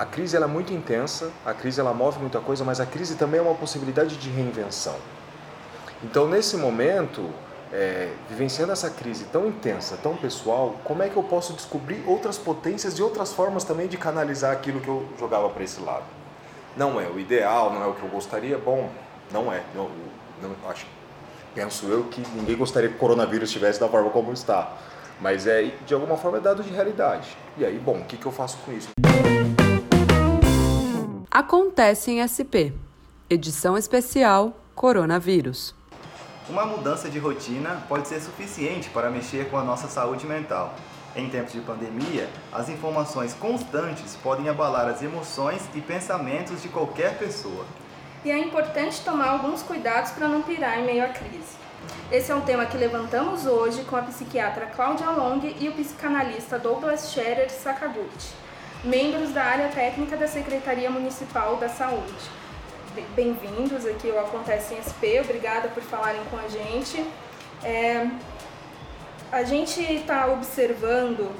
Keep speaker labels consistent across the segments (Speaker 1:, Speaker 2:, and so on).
Speaker 1: a crise ela é muito intensa, a crise ela move muita coisa, mas a crise também é uma possibilidade de reinvenção. Então, nesse momento, é, vivenciando essa crise tão intensa, tão pessoal, como é que eu posso descobrir outras potências e outras formas também de canalizar aquilo que eu jogava para esse lado? Não é o ideal, não é o que eu gostaria, bom, não é. Não, acho, penso eu que ninguém gostaria que o coronavírus estivesse da forma como está. Mas é, de alguma forma é dado de realidade. E aí, bom, o que, que eu faço com isso?
Speaker 2: Acontece em SP. Edição especial Coronavírus.
Speaker 3: Uma mudança de rotina pode ser suficiente para mexer com a nossa saúde mental. Em tempos de pandemia, as informações constantes podem abalar as emoções e pensamentos de qualquer pessoa.
Speaker 4: E é importante tomar alguns cuidados para não pirar em meio à crise. Esse é um tema que levantamos hoje com a psiquiatra Cláudia Long e o psicanalista Douglas Scherer Sakaguchi, membros da área técnica da Secretaria Municipal da Saúde bem-vindos aqui ao Acontece em SP, obrigada por falarem com a gente. É, a gente está observando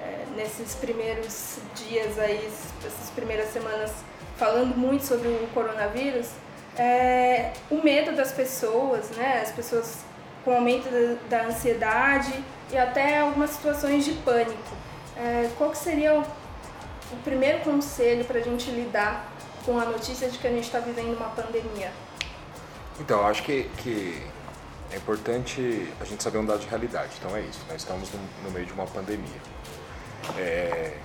Speaker 4: é, nesses primeiros dias aí, essas primeiras semanas, falando muito sobre o coronavírus, é, o medo das pessoas, né? As pessoas com aumento da, da ansiedade e até algumas situações de pânico. É, qual que seria o, primeiro conselho para a gente lidar com a notícia de que a gente está vivendo uma pandemia?
Speaker 1: Então, acho que, que é importante a gente saber um dado de realidade. Então é isso, nós estamos no, no meio de uma pandemia. É,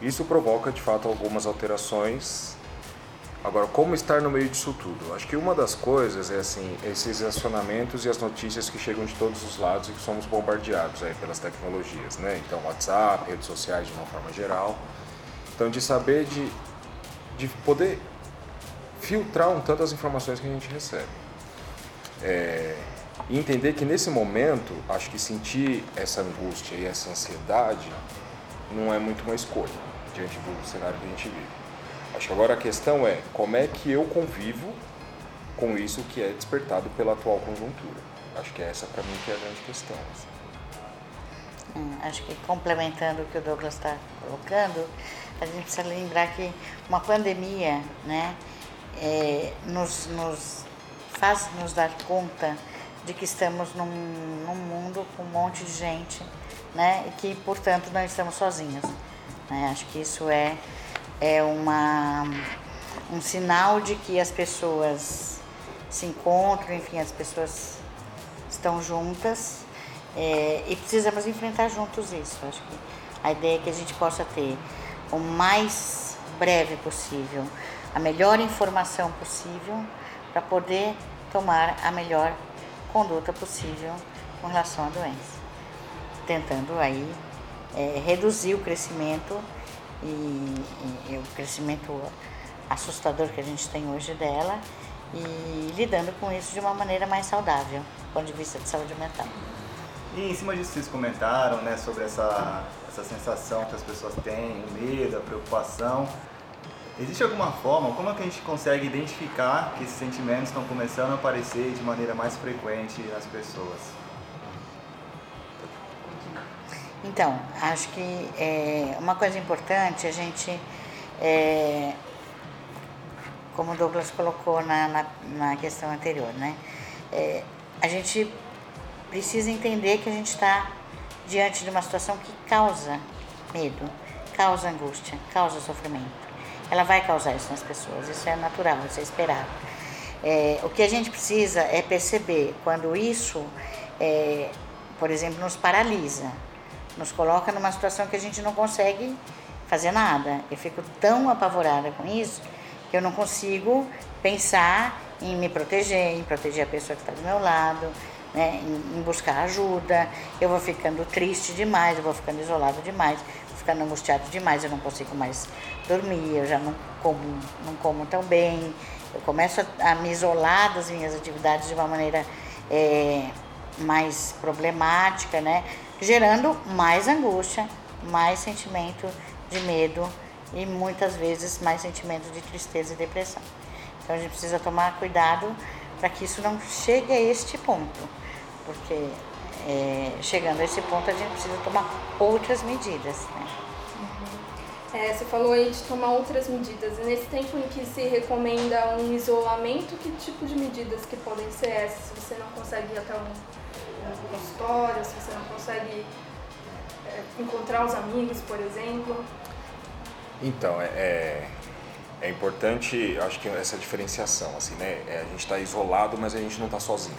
Speaker 1: isso provoca, de fato, algumas alterações. Agora, como estar no meio disso tudo? Acho que uma das coisas é assim, esses acionamentos e as notícias que chegam de todos os lados e que somos bombardeados aí pelas tecnologias, né? Então, WhatsApp, redes sociais de uma forma geral. Então, de saber de de poder filtrar um tanto as informações que a gente recebe. É, e entender que nesse momento, acho que sentir essa angústia e essa ansiedade não é muito uma escolha diante do cenário que a gente vive. Acho que agora a questão é como é que eu convivo com isso que é despertado pela atual conjuntura. Acho que é essa para mim que é a grande questão. Assim.
Speaker 5: Hum, acho que complementando o que o Douglas está colocando, a gente precisa lembrar que uma pandemia né, é, nos, nos faz nos dar conta de que estamos num, num mundo com um monte de gente né, e que, portanto, não estamos sozinhos. Né? Acho que isso é, é uma, um sinal de que as pessoas se encontram, enfim, as pessoas estão juntas é, e precisamos enfrentar juntos isso. Acho que a ideia é que a gente possa ter o mais breve possível a melhor informação possível para poder tomar a melhor conduta possível com relação à doença. Tentando aí é, reduzir o crescimento e, e, e, o crescimento assustador que a gente tem hoje dela e lidando com isso de uma maneira mais saudável, do ponto de vista de saúde mental.
Speaker 3: E em cima disso vocês comentaram, né, sobre essa, essa sensação que as pessoas têm, o medo, a preocupação. Existe alguma forma, como é que a gente consegue identificar que esses sentimentos estão começando a aparecer de maneira mais frequente nas pessoas?
Speaker 5: Então, acho que é, uma coisa importante a gente, é, como o Douglas colocou na, na, na questão anterior, né? É, a gente precisa entender que a gente está diante de uma situação que causa medo, causa angústia, causa sofrimento. Ela vai causar isso nas pessoas, isso é natural, isso é esperado. É, o que a gente precisa é perceber quando isso, é, por exemplo, nos paralisa, nos coloca numa situação que a gente não consegue fazer nada. Eu fico tão apavorada com isso que eu não consigo pensar em me proteger, em proteger a pessoa que está do meu lado, né, em, buscar ajuda, eu vou ficando triste demais, eu vou ficando isolado demais, vou ficando angustiado demais, eu não consigo mais dormir, eu já não como, não como tão bem, eu começo a, a me isolar das minhas atividades de uma maneira é, mais problemática, né, gerando mais angústia, mais sentimento de medo e muitas vezes mais sentimento de tristeza e depressão. Então a gente precisa tomar cuidado para que isso não chegue a este ponto porque é, chegando a esse ponto a gente precisa tomar outras medidas. Né?
Speaker 4: Uhum. É, você falou aí de tomar outras medidas. Nesse tempo em que se recomenda um isolamento, que tipo de medidas que podem ser essas? Se você não consegue ir até um, um consultório, se você não consegue é, encontrar os amigos, por exemplo?
Speaker 1: Então, é, é, é importante, acho que essa diferenciação, assim, né? É, a gente está isolado, mas a gente não está sozinho.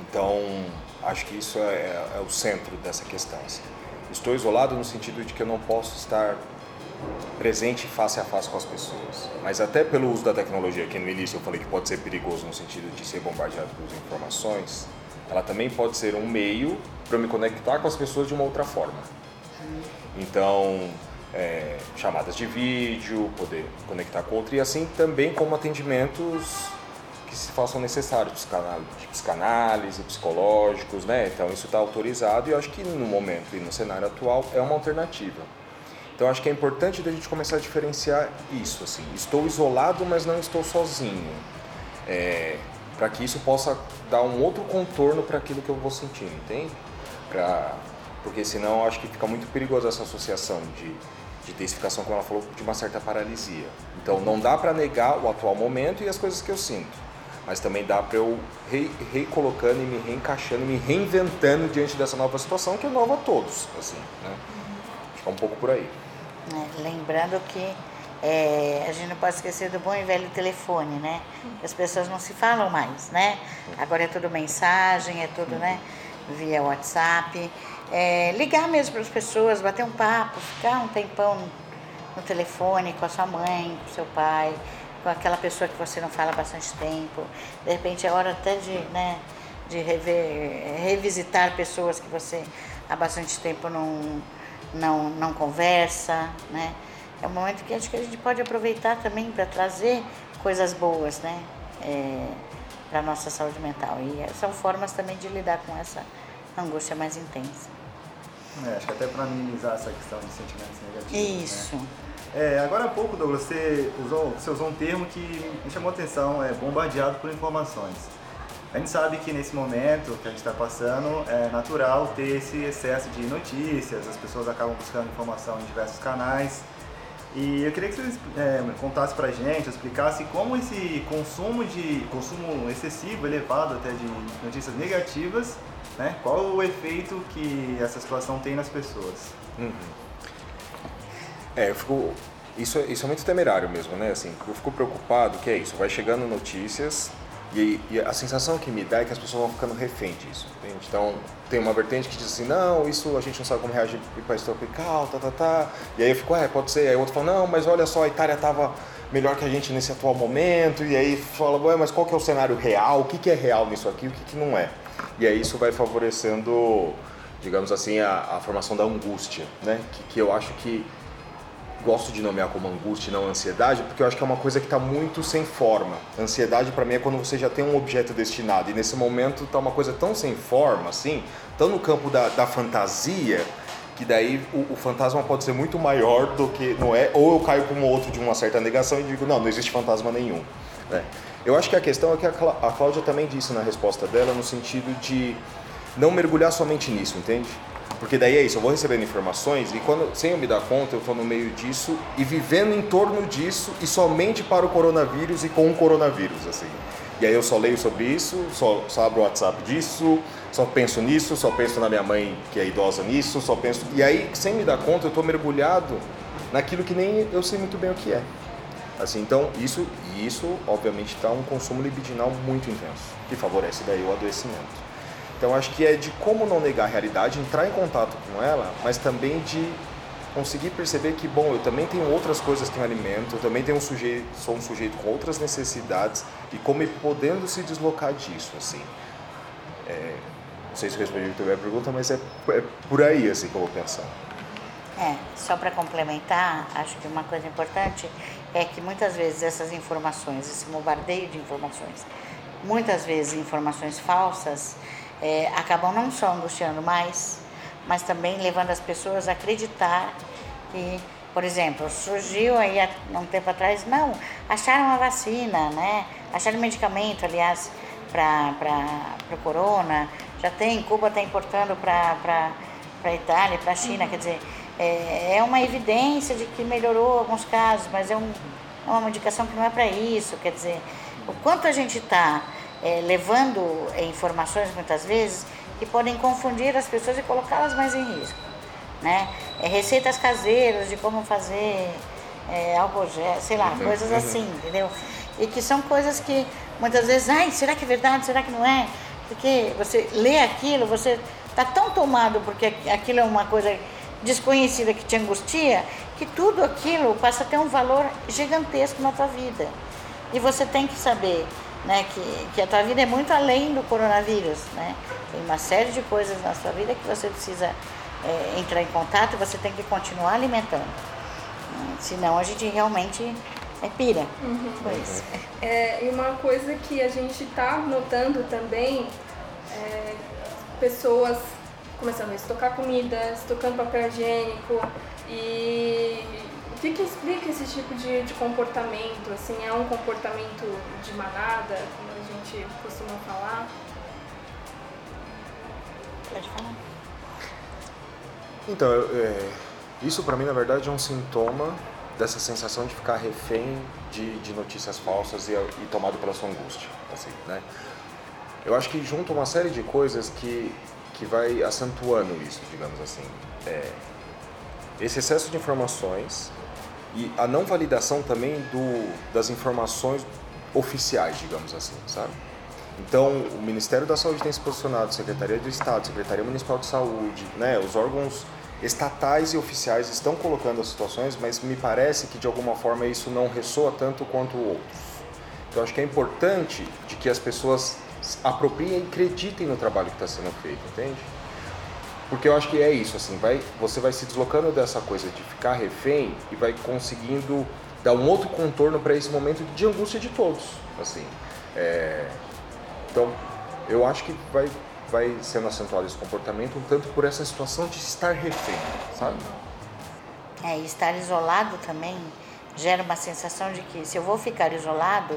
Speaker 1: Então, acho que isso é, é, o centro dessa questão. Assim. Estou isolado no sentido de que eu não posso estar presente face a face com as pessoas. Mas até pelo uso da tecnologia, que no início eu falei que pode ser perigoso no sentido de ser bombardeado por informações, ela também pode ser um meio para me conectar com as pessoas de uma outra forma. Então, é, chamadas de vídeo, poder conectar com outro e assim também como atendimentos que se façam necessários, de psicanálise, psicológicos, né? Então isso está autorizado e eu acho que no momento e no cenário atual é uma alternativa. Então acho que é importante da gente começar a diferenciar isso, assim, estou isolado, mas não estou sozinho, é, para que isso possa dar um outro contorno para aquilo que eu vou sentindo, entende? Pra, porque senão acho que fica muito perigoso essa associação de de como ela falou, de uma certa paralisia. Então não dá para negar o atual momento e as coisas que eu sinto, mas também dá para eu re, recolocando e me reencaixando, me reinventando diante dessa nova situação que é nova a todos, assim, né? Acho que é um pouco por aí.
Speaker 5: É, lembrando que é, a gente não pode esquecer do bom e velho telefone, né? As pessoas não se falam mais, né? Agora é tudo mensagem, é tudo, né? Via WhatsApp é, ligar mesmo para as pessoas, bater um papo, ficar um tempão no, telefone com a sua mãe, com seu pai, com aquela pessoa que você não fala há bastante tempo. De repente é hora até de, né, de rever, revisitar pessoas que você há bastante tempo não, não, não conversa, né? É um momento que acho que a gente pode aproveitar também para trazer coisas boas, né? É, para a nossa saúde mental. E são formas também de lidar com essa angústia mais intensa.
Speaker 3: É, acho que até para minimizar essa questão de sentimentos negativos.
Speaker 5: Né? Isso.
Speaker 3: Né? É, agora há pouco, Douglas, você usou, você usou um termo que me chamou a atenção, é bombardeado por informações. A gente sabe que nesse momento que a gente está passando, é natural ter esse excesso de notícias, as pessoas acabam buscando informação em diversos canais. E eu queria que você é, contasse pra gente, explicasse como esse consumo de consumo excessivo, elevado até de notícias negativas, né? Qual o efeito que essa situação tem nas pessoas? Uhum.
Speaker 1: É, eu fico isso, isso é muito temerário mesmo, né? Assim, eu fico preocupado que é isso, vai chegando notícias e, e, a sensação que me dá é que as pessoas vão ficando refém disso, entende? Então, tem uma vertente que diz assim, não, isso a gente não sabe como reagir para país tropical, tá, tá, tá. E aí eu fico, é, pode ser. Aí o outro fala, não, mas olha só, a Itália estava melhor que a gente nesse atual momento. E aí fala, ué, mas qual que é o cenário real? O que, que é real nisso aqui? O que, que não é? E aí isso vai favorecendo, digamos assim, a, a formação da angústia, né? Que, que eu acho que gosto de nomear como angústia e não ansiedade, porque eu acho que é uma coisa que está muito sem forma. Ansiedade para mim é quando você já tem um objeto destinado e nesse momento está uma coisa tão sem forma, assim, tão no campo da, da fantasia, que daí o, o, fantasma pode ser muito maior do que não é, ou eu caio com um outro de uma certa negação e digo, não, não existe fantasma nenhum. Né? Eu acho que a questão é que a Cláudia também disse na resposta dela, no sentido de não mergulhar somente nisso, entende? Porque daí é isso, eu vou recebendo informações e quando, sem eu me dar conta, eu estou no meio disso e vivendo em torno disso e somente para o coronavírus e com o coronavírus, assim. E aí eu só leio sobre isso, só, só abro o WhatsApp disso, só penso nisso, só penso na minha mãe que é idosa nisso, só penso... E aí, sem me dar conta, eu estou mergulhado naquilo que nem eu sei muito bem o que é. Assim, então, isso, isso obviamente está um consumo libidinal muito intenso, que favorece daí o adoecimento. Então acho que é de como não negar a realidade, entrar em contato com ela, mas também de conseguir perceber que, bom, eu também tenho outras coisas que me alimentam, eu também tenho um sujeito, sou um sujeito com outras necessidades e como podendo se deslocar disso, assim. É, não sei se eu respondi a pergunta, mas é, é, por aí, assim, que eu vou pensar.
Speaker 5: É, só para complementar, acho que uma coisa importante é que muitas vezes essas informações, esse bombardeio de informações, muitas vezes informações falsas, é, acabam não só angustiando mais, mas também levando as pessoas a acreditar que, por exemplo, surgiu aí há um tempo atrás, não, acharam uma vacina, né? Acharam medicamento, aliás, para o corona, já tem, Cuba está importando para a Itália, para a China, uhum. quer dizer, é, é uma evidência de que melhorou alguns casos, mas é, um, é uma medicação que não é para isso. Quer dizer, o quanto a gente está é, levando é, informações muitas vezes que podem confundir as pessoas e colocá-las mais em risco. Né? É, receitas caseiras de como fazer é, sei lá, uhum. coisas assim, entendeu? E que são coisas que muitas vezes, ai, será que é verdade? Será que não é? Porque você lê aquilo, você está tão tomado porque aquilo é uma coisa desconhecida que te angustia, que tudo aquilo passa a ter um valor gigantesco na tua vida. E você tem que saber né, que, que a tua vida é muito além do coronavírus. Né? Tem uma série de coisas na sua vida que você precisa é, entrar em contato e você tem que continuar alimentando. Senão a gente realmente é pira. Uhum. Pois.
Speaker 4: É, e uma coisa que a gente está notando também é pessoas começando a estocar comida, estocando papel higiênico e o que, que explica esse tipo de, de comportamento? Assim, é um comportamento de manada, como a gente costuma falar?
Speaker 5: Pode falar.
Speaker 1: Então, é, isso para mim na verdade é um sintoma dessa sensação de ficar refém de, de notícias falsas e, e tomado pela sua angústia, assim, né? Eu acho que junto uma série de coisas que que vai acentuando isso, digamos assim. É, esse excesso de informações e a não validação também do, das informações oficiais, digamos assim, sabe? Então, o Ministério da Saúde tem se posicionado, Secretaria do Estado, Secretaria Municipal de Saúde, né, os órgãos estatais e oficiais estão colocando as situações, mas me parece que de alguma forma isso não ressoa tanto quanto outros. Então, acho que é importante de que as pessoas apropriem e acreditem no trabalho que está sendo feito, entende? Porque eu acho que é isso, assim, vai, você vai se deslocando dessa coisa de ficar refém e vai conseguindo dar um outro contorno para esse momento de angústia de todos, assim. É, então, eu acho que vai, vai sendo acentuado esse comportamento um tanto por essa situação de estar refém, sabe?
Speaker 5: É, e estar isolado também gera uma sensação de que se eu vou ficar isolado,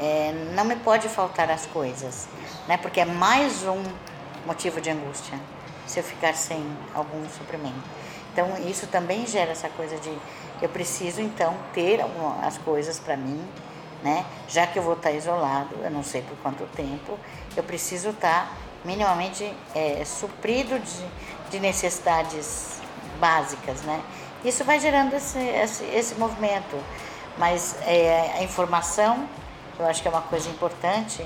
Speaker 5: é, não me pode faltar as coisas, né? Porque é mais um motivo de angústia se eu ficar sem algum suprimento. Então isso também gera essa coisa de eu preciso então ter as coisas para mim, né? Já que eu vou estar isolado, eu não sei por quanto tempo, eu preciso estar minimamente é, suprido de, de necessidades básicas, né? Isso vai gerando esse, esse, esse movimento, mas é, a informação eu acho que é uma coisa importante,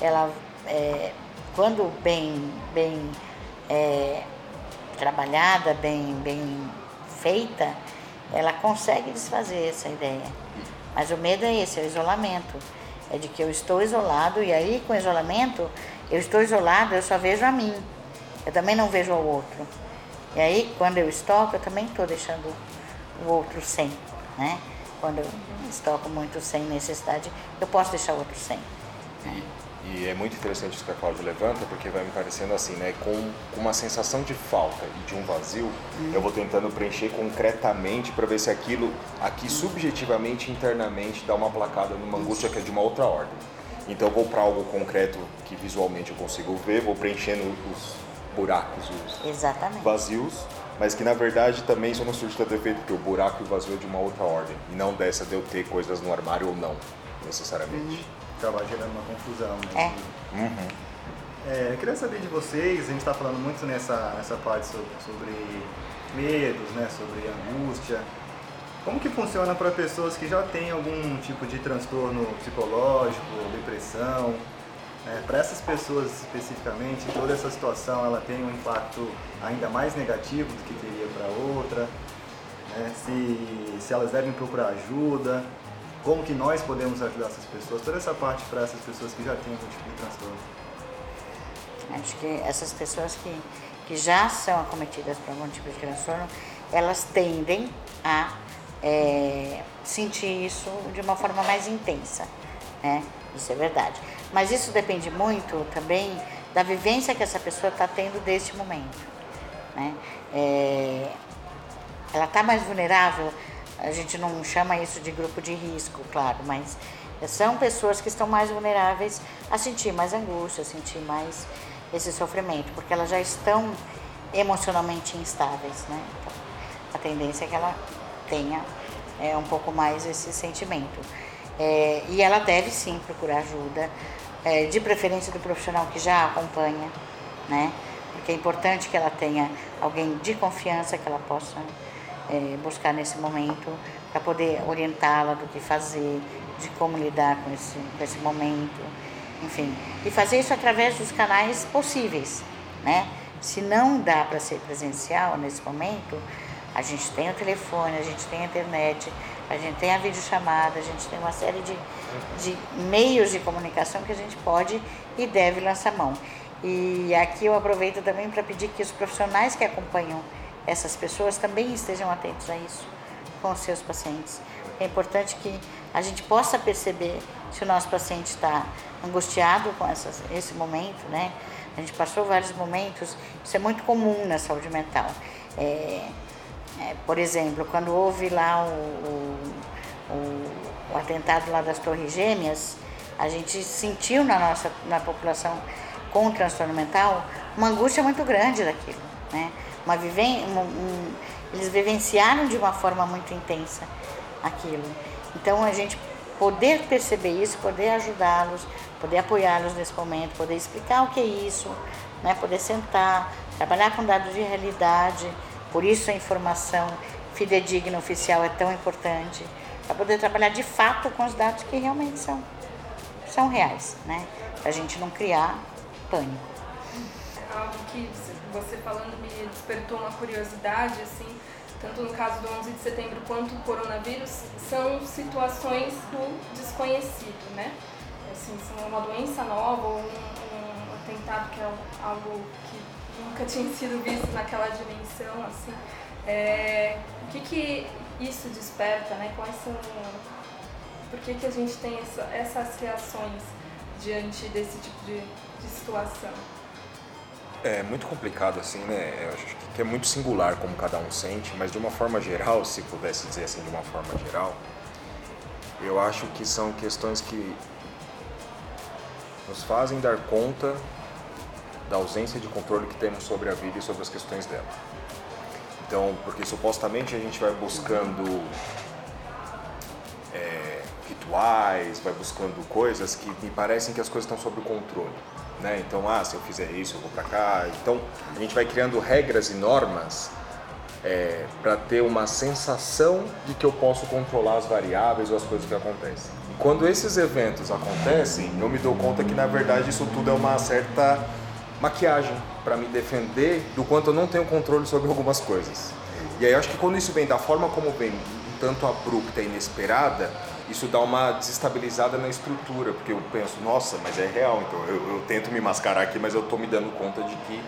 Speaker 5: ela, é, quando bem, bem é, trabalhada, bem, bem feita, ela consegue desfazer essa ideia. Mas o medo é esse, é o isolamento. É de que eu estou isolado e aí com o isolamento, eu estou isolado, eu só vejo a mim. Eu também não vejo ao outro. E aí, quando eu estoco, eu também estou deixando o outro sem, né? Quando eu estoco muito sem necessidade, eu posso deixar outro sem.
Speaker 1: Né? E, é muito interessante isso que a Cláudia levanta, porque vai me parecendo assim, né? Com, com uma sensação de falta e de um vazio, hum. eu vou tentando preencher concretamente para ver se aquilo, aqui subjetivamente, internamente, dá uma placada numa angústia que é de uma outra ordem. Então eu vou para algo concreto que visualmente eu consigo ver, vou preenchendo os buracos, os
Speaker 5: Exatamente.
Speaker 1: vazios mas que na verdade também só não surge tanto efeito porque o buraco e o vazio é de uma outra ordem, e não dessa de eu ter coisas no armário ou não, necessariamente.
Speaker 3: Acaba gerando uma confusão, né? É. Uhum. É, eu queria saber de vocês, a gente está falando muito nessa, nessa parte sobre, sobre medos, né, sobre angústia. Como que funciona para pessoas que já têm algum tipo de transtorno psicológico, depressão? É, para essas pessoas especificamente, toda essa situação ela tem um impacto ainda mais negativo do que teria para outra. Né? Se, se elas devem procurar ajuda, como que nós podemos ajudar essas pessoas, toda essa parte para essas pessoas que já têm algum tipo de transtorno.
Speaker 5: Acho que essas pessoas que, que já são acometidas por algum tipo de transtorno, elas tendem a é, sentir isso de uma forma mais intensa, né? Isso é verdade. Mas isso depende muito também da vivência que essa pessoa está tendo deste momento. Né? É, ela está mais vulnerável, a gente não chama isso de grupo de risco, claro, mas são pessoas que estão mais vulneráveis a sentir mais angústia, a sentir mais esse sofrimento, porque elas já estão emocionalmente instáveis. Né? Então, a tendência é que ela tenha é, um pouco mais esse sentimento. É, e ela deve sim procurar ajuda, é, de preferência do profissional que já acompanha, né? Porque é importante que ela tenha alguém de confiança que ela possa é, buscar nesse momento para poder orientá-la do que fazer, de como lidar com esse, com esse momento, enfim. E fazer isso através dos canais possíveis, né? Se não dá para ser presencial nesse momento, a gente tem o telefone, a gente tem a internet, a gente tem a videochamada, a gente tem uma série de, de meios de comunicação que a gente pode e deve lançar mão. E aqui eu aproveito também para pedir que os profissionais que acompanham essas pessoas também estejam atentos a isso com os seus pacientes. É importante que a gente possa perceber se o nosso paciente está angustiado com essas, esse momento, né? A gente passou vários momentos, isso é muito comum na saúde mental. É, é, por exemplo, quando houve lá o, o, o, o, atentado lá das Torres Gêmeas, a gente sentiu na nossa na população com transtorno mental uma angústia muito grande daquilo, né? Uma um, um, eles vivenciaram de uma forma muito intensa aquilo. Então a gente poder perceber isso, poder ajudá-los, poder apoiá-los nesse momento, poder explicar o que é isso, né? poder sentar, trabalhar com dados de realidade, por isso a informação fidedigna oficial é tão importante, para poder trabalhar de fato com os dados que realmente são, são reais, né? para a gente não criar pânico.
Speaker 4: Algo que você falando me despertou uma curiosidade, assim, tanto no caso do 11 de setembro quanto o coronavírus, são situações do desconhecido, né? Assim, são uma doença nova ou um, um atentado que é algo que nunca tinha sido visto naquela dimensão, assim. É, o que que isso desperta, né? Quais são... Por que que a gente tem essa, essas reações diante desse tipo de, de situação?
Speaker 1: É muito complicado assim, né? Eu acho que é muito singular como cada um sente, mas de uma forma geral, se pudesse dizer assim de uma forma geral, eu acho que são questões que nos fazem dar conta da ausência de controle que temos sobre a vida e sobre as questões dela. Então, porque supostamente a gente vai buscando é, rituais, vai buscando coisas que me parecem que as coisas estão sob o controle. Né? Então, ah, se eu fizer isso, eu vou para cá. Então, a gente vai criando regras e normas é, para ter uma sensação de que eu posso controlar as variáveis ou as coisas que acontecem. E quando esses eventos acontecem, eu me dou conta que na verdade isso tudo é uma certa maquiagem para me defender do quanto eu não tenho controle sobre algumas coisas. E aí eu acho que quando isso vem da forma como vem, um tanto abrupta e inesperada, isso dá uma desestabilizada na estrutura, porque eu penso, nossa, mas é real, então eu, eu tento me mascarar aqui, mas eu estou me dando conta de que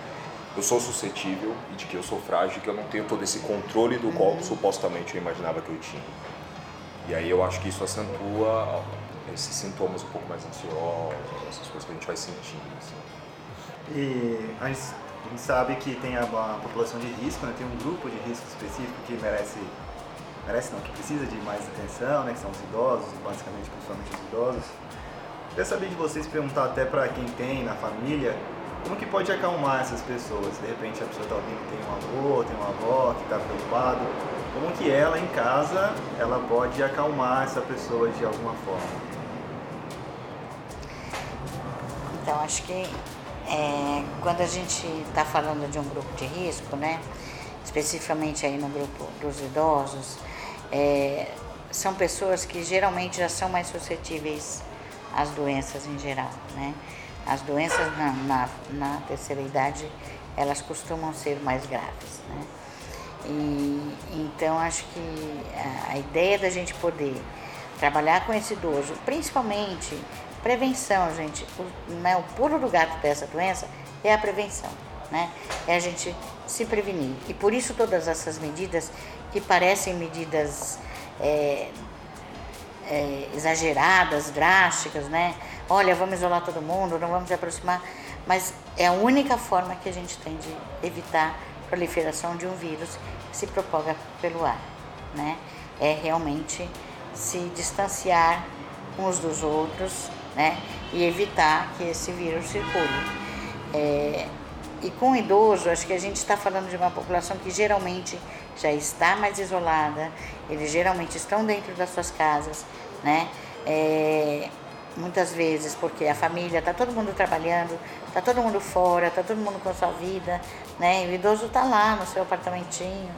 Speaker 1: eu sou suscetível e de que eu sou frágil, que eu não tenho todo esse controle do qual uhum. supostamente eu imaginava que eu tinha. E aí eu acho que isso acentua esses sintomas um pouco mais ansiosos, essas coisas que a gente vai sentindo. Assim.
Speaker 3: E a gente, a gente sabe que tem a, a população de risco, né? tem um grupo de risco específico que merece merece não, que precisa de mais atenção, né, que são os idosos, basicamente principalmente os idosos. Queria saber de vocês, perguntar até para quem tem na família, como que pode acalmar essas pessoas? De repente a pessoa está ouvindo tem um avô, tem uma avó que está preocupado. Como que ela em casa, ela pode acalmar essa pessoa de alguma forma?
Speaker 5: Então, acho que é, quando a gente está falando de um grupo de risco, né, especificamente aí no grupo dos idosos, é, são pessoas que geralmente já são mais suscetíveis às doenças em geral, né? As doenças na, na, na terceira idade, elas costumam ser mais graves, né? E, então, acho que a, a ideia da gente poder trabalhar com esse idoso, principalmente prevenção, gente, o, né, o pulo do gato dessa doença é a prevenção, né? É a gente se prevenir. E por isso todas essas medidas que parecem medidas é, é, exageradas, drásticas, né? Olha, vamos isolar todo mundo, não vamos se aproximar, mas é a única forma que a gente tem de evitar a proliferação de um vírus que se propaga pelo ar, né? É realmente se distanciar uns dos outros, né? E evitar que esse vírus circule. É, e com o idoso, acho que a gente está falando de uma população que geralmente já está mais isolada, eles geralmente estão dentro das suas casas, né? É, muitas vezes porque a família está todo mundo trabalhando, está todo mundo fora, está todo mundo com a sua vida, né? E o idoso está lá no seu apartamentinho,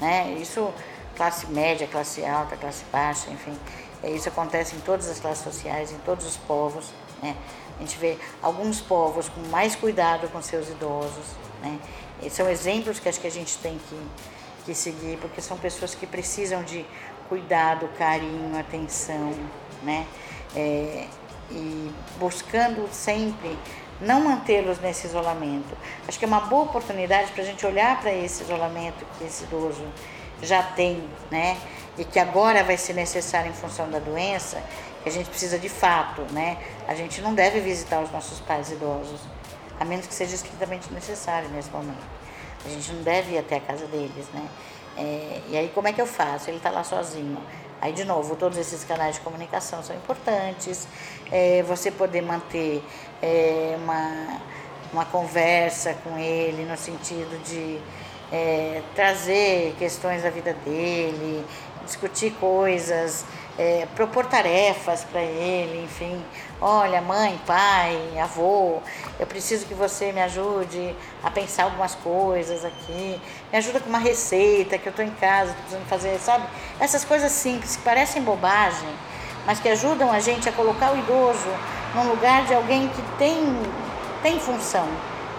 Speaker 5: né? Isso classe média, classe alta, classe baixa, enfim, é, isso acontece em todas as classes sociais, em todos os povos, né? A gente vê alguns povos com mais cuidado com seus idosos, né? E são exemplos que acho que a gente tem que, que seguir, porque são pessoas que precisam de cuidado, carinho, atenção, né? É, e buscando sempre não mantê-los nesse isolamento. Acho que é uma boa oportunidade para a gente olhar para esse isolamento que esse idoso já tem, né? E que agora vai ser necessário em função da doença, que a gente precisa de fato, né? A gente não deve visitar os nossos pais idosos, a menos que seja estritamente necessário nesse momento. A gente não deve ir até a casa deles, né? É, e aí como é que eu faço? Ele está lá sozinho. Aí, de novo, todos esses canais de comunicação são importantes. É, você poder manter é, uma, uma conversa com ele no sentido de é, trazer questões da vida dele, discutir coisas, é, propor tarefas para ele, enfim. Olha, mãe, pai, avô, eu preciso que você me ajude a pensar algumas coisas aqui. Me ajuda com uma receita que eu estou em casa, precisando fazer, sabe? Essas coisas simples que parecem bobagem, mas que ajudam a gente a colocar o idoso num lugar de alguém que tem, tem função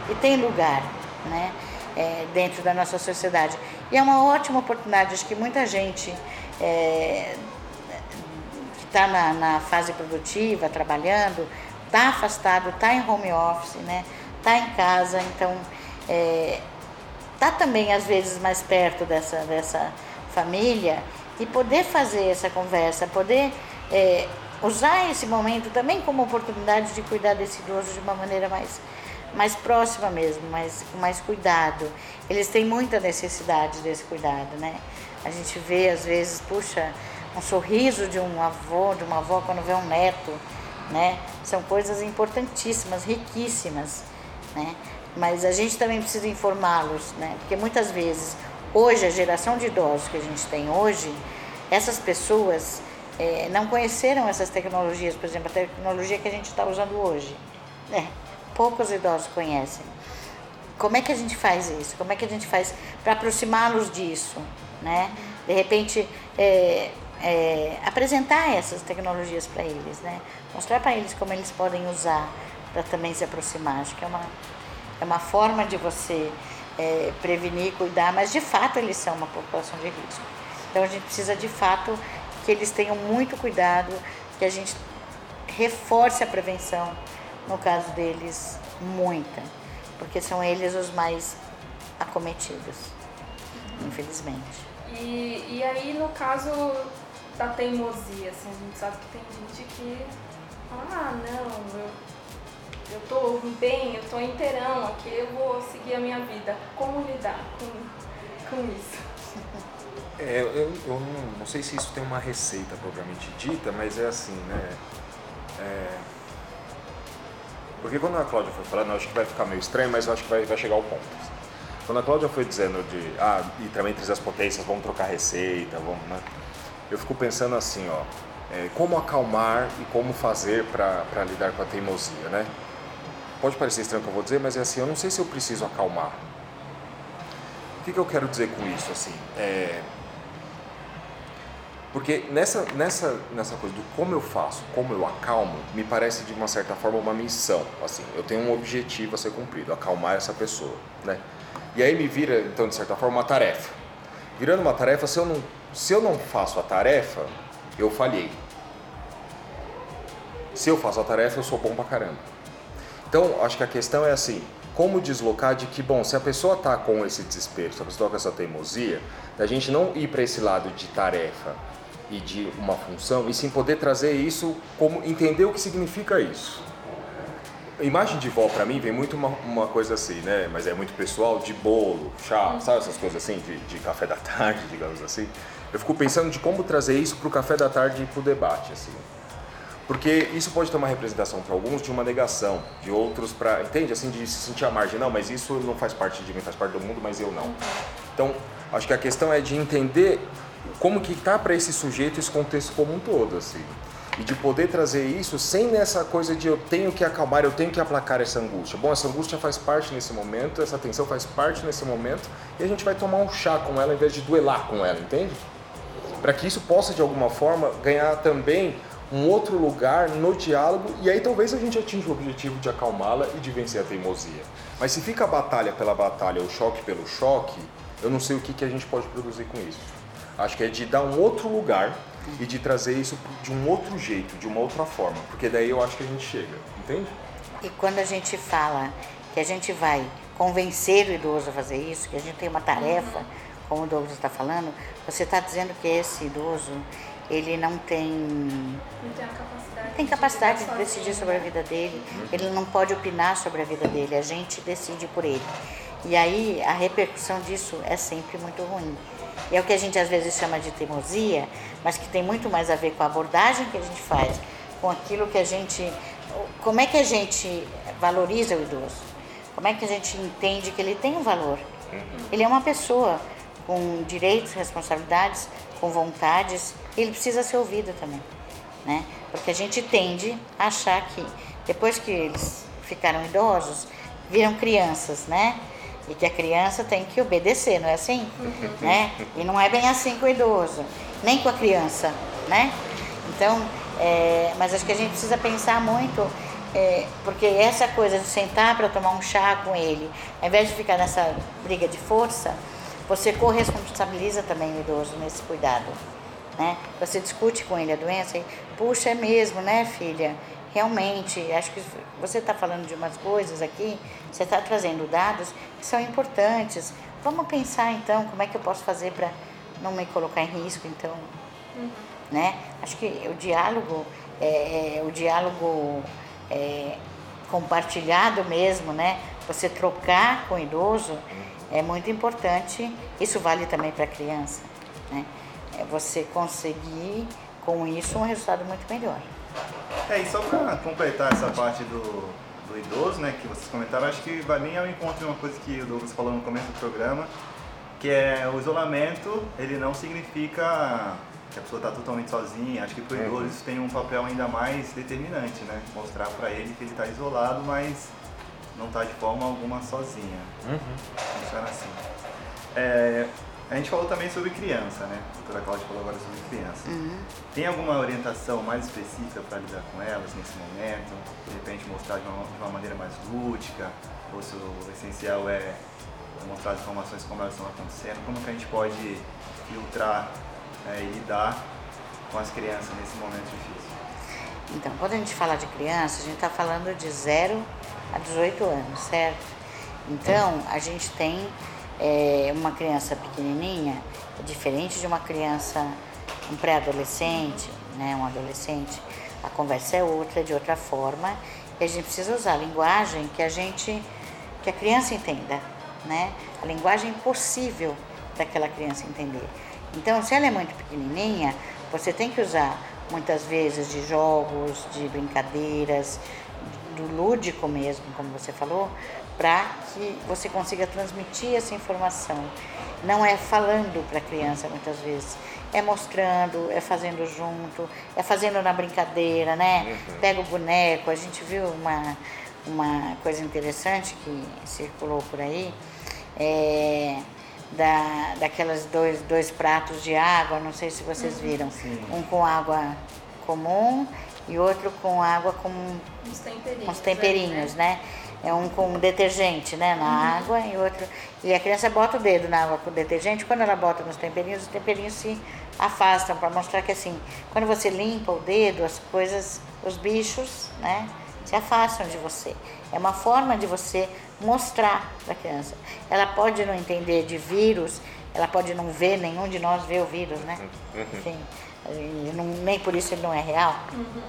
Speaker 5: e tem lugar, né? É, dentro da nossa sociedade. E é uma ótima oportunidade, acho que muita gente é, está na, na, fase produtiva, trabalhando, está afastado, está em home office, né? Está em casa, então está é, tá também às vezes mais perto dessa, dessa família e poder fazer essa conversa, poder é, usar esse momento também como oportunidade de cuidar desse idoso de uma maneira mais, mais próxima mesmo, mais, com mais cuidado. Eles têm muita necessidade desse cuidado, né? A gente vê, às vezes, puxa, um sorriso de um avô, de uma avó quando vê um neto, né? São coisas importantíssimas, riquíssimas, né? Mas a gente também precisa informá-los, né? Porque muitas vezes, hoje, a geração de idosos que a gente tem hoje, essas pessoas é, não conheceram essas tecnologias, por exemplo, a tecnologia que a gente está usando hoje, né? Poucos idosos conhecem. Como é que a gente faz isso? Como é que a gente faz para aproximá-los disso? né? De repente, é, é, apresentar essas tecnologias para eles, né? Mostrar para eles como eles podem usar para também se aproximar. Acho que é uma, é uma forma de você é, prevenir, cuidar, mas de fato eles são uma população de risco. Então a gente precisa de fato que eles tenham muito cuidado, que a gente reforce a prevenção, no caso deles, muita, porque são eles os mais acometidos, infelizmente.
Speaker 4: E, e aí, no caso da teimosia, assim, a gente sabe que tem gente que fala, ah, não, eu, eu tô bem, eu tô inteirão aqui, eu vou seguir a minha vida. Como lidar com, com isso?
Speaker 1: É, eu, eu não, não, sei se isso tem uma receita propriamente dita, mas é assim, né? É... Porque quando a Cláudia foi falando, eu acho que vai ficar meio estranho, mas eu acho que vai, vai chegar ao ponto. Quando a Cláudia foi dizendo de, ah, e também entre as potências, vamos trocar receita, vamos, né? Eu fico pensando assim, ó, é, como acalmar e como fazer para lidar com a teimosia, né? Pode parecer estranho o que eu vou dizer, mas é assim, eu não sei se eu preciso acalmar. O que, que eu quero dizer com isso, assim? É, porque nessa, nessa, nessa coisa do como eu faço, como eu acalmo, me parece de uma certa forma uma missão. Assim, eu tenho um objetivo a ser cumprido, acalmar essa pessoa, né? E aí me vira, então, de certa forma, uma tarefa. Virando uma tarefa, se eu não, se eu não faço a tarefa, eu falhei. Se eu faço a tarefa, eu sou bom pra caramba. Então, acho que a questão é assim, como deslocar de que, bom, se a pessoa está com esse desespero, se a pessoa está com essa teimosia, da gente não ir para esse lado de tarefa e de uma função, e sim poder trazer isso como entender o que significa isso imagem de vó para mim vem muito uma, uma, coisa assim, né? Mas é muito pessoal, de bolo, chá, sabe essas coisas assim, de, de, café da tarde, digamos assim. Eu fico pensando de como trazer isso para o café da tarde e para o debate, assim. Porque isso pode ter uma representação para alguns de uma negação, de outros para, entende, assim, de se sentir à margem. Não, mas isso não faz parte de mim, faz parte do mundo, mas eu não. Então, acho que a questão é de entender como que está para esse sujeito esse contexto como um todo, assim. E de poder trazer isso sem nessa coisa de eu tenho que acalmar, eu tenho que aplacar essa angústia. Bom, essa angústia faz parte nesse momento, essa tensão faz parte nesse momento, e a gente vai tomar um chá com ela em vez de duelar com ela, entende? Para que isso possa, de alguma forma, ganhar também um outro lugar no diálogo, e aí talvez a gente atinja o objetivo de acalmá-la e de vencer a teimosia. Mas se fica a batalha pela batalha, o choque pelo choque, eu não sei o que, que a gente pode produzir com isso. Acho que é de dar um outro lugar e de trazer isso de um outro jeito, de uma outra forma, porque daí eu acho que a gente chega, entende?
Speaker 5: E quando a gente fala que a gente vai convencer o idoso a fazer isso, que a gente tem uma tarefa, como o Douglas está falando, você está dizendo que esse idoso ele não tem
Speaker 4: Não tem capacidade.
Speaker 5: tem capacidade de
Speaker 4: lidar
Speaker 5: decidir sobre a
Speaker 4: né?
Speaker 5: vida dele, ele não pode opinar sobre a vida dele, a gente decide por ele. E aí a repercussão disso é sempre muito ruim. E é o que a gente às vezes chama de teimosia, mas que tem muito mais a ver com a abordagem que a gente faz, com aquilo que a gente. Como é que a gente valoriza o idoso? Como é que a gente entende que ele tem um valor? Ele é uma pessoa com direitos, responsabilidades, com vontades, ele precisa ser ouvido também. Né? Porque a gente tende a achar que depois que eles ficaram idosos, viram crianças, né? E que a criança tem que obedecer, não é assim? Né? E não é bem assim com o idoso, nem com a criança, né? Então, é, mas acho que a gente precisa pensar muito, é, porque essa coisa de sentar para tomar um chá com ele, ao invés de ficar nessa briga de força, você corresponsabiliza também o idoso nesse cuidado. Né? Você discute com ele a doença e, puxa, é mesmo, né, filha? Realmente, acho que você está falando de umas coisas aqui, você está trazendo dados que são importantes. Vamos pensar então como é que eu posso fazer para não me colocar em risco, então, né? Acho que o diálogo, é, é, o diálogo é, compartilhado mesmo, né? Você trocar com o idoso é muito importante. Isso vale também para a criança, né? É você conseguir com isso um resultado muito melhor.
Speaker 3: É, e só para completar essa parte do, do idoso, né, que vocês comentaram, acho que vai bem ao encontro de uma coisa que o Douglas falou no começo do programa, que é o isolamento, ele não significa que a pessoa está totalmente sozinha. Acho que para o idoso isso tem um papel ainda mais determinante, né? Mostrar para ele que ele está isolado, mas não está de forma alguma sozinha. Funciona assim. É, a gente falou também sobre criança, né? A doutora Cláudia falou agora sobre criança. Tem alguma orientação mais específica para lidar com elas nesse momento? De repente mostrar de uma, de uma maneira mais lúdica? Ou se o essencial é mostrar as informações como elas estão acontecendo? Como que a gente pode filtrar né, e lidar com as crianças nesse momento difícil?
Speaker 5: Então, quando a gente fala de criança, a gente está falando de 0 a 18 anos, certo? Então, a gente tem é, uma criança pequenininha, é diferente de uma criança, um pré-adolescente, né, um adolescente. A conversa é outra, de outra forma, e a gente precisa usar a linguagem que a gente, que a criança entenda, né? A linguagem possível daquela criança entender. Então, se ela é muito pequenininha, você tem que usar muitas vezes de jogos, de brincadeiras, do lúdico mesmo, como você falou, para que você consiga transmitir essa informação. Não é falando para a criança muitas vezes, é mostrando, é fazendo junto, é fazendo na brincadeira, né? Pega o boneco, a gente viu uma, uma coisa interessante que circulou por aí, é, da, daquelas dois, dois pratos de água, não sei se vocês viram, um com água comum e outro com água com
Speaker 4: Uns temperinhos.
Speaker 5: uns temperinhos, né? É um com detergente, né, na água e outro e a criança bota o dedo na água com detergente, quando ela bota nos temperinhos, os temperinhos se afastam para mostrar que assim, quando você limpa o dedo, as coisas, os bichos, né, se afastam de você. É uma forma de você mostrar para a criança. Ela pode não entender de vírus, ela pode não ver, nenhum de nós vê o vírus, né? Enfim, e não- nem por isso ele não é real.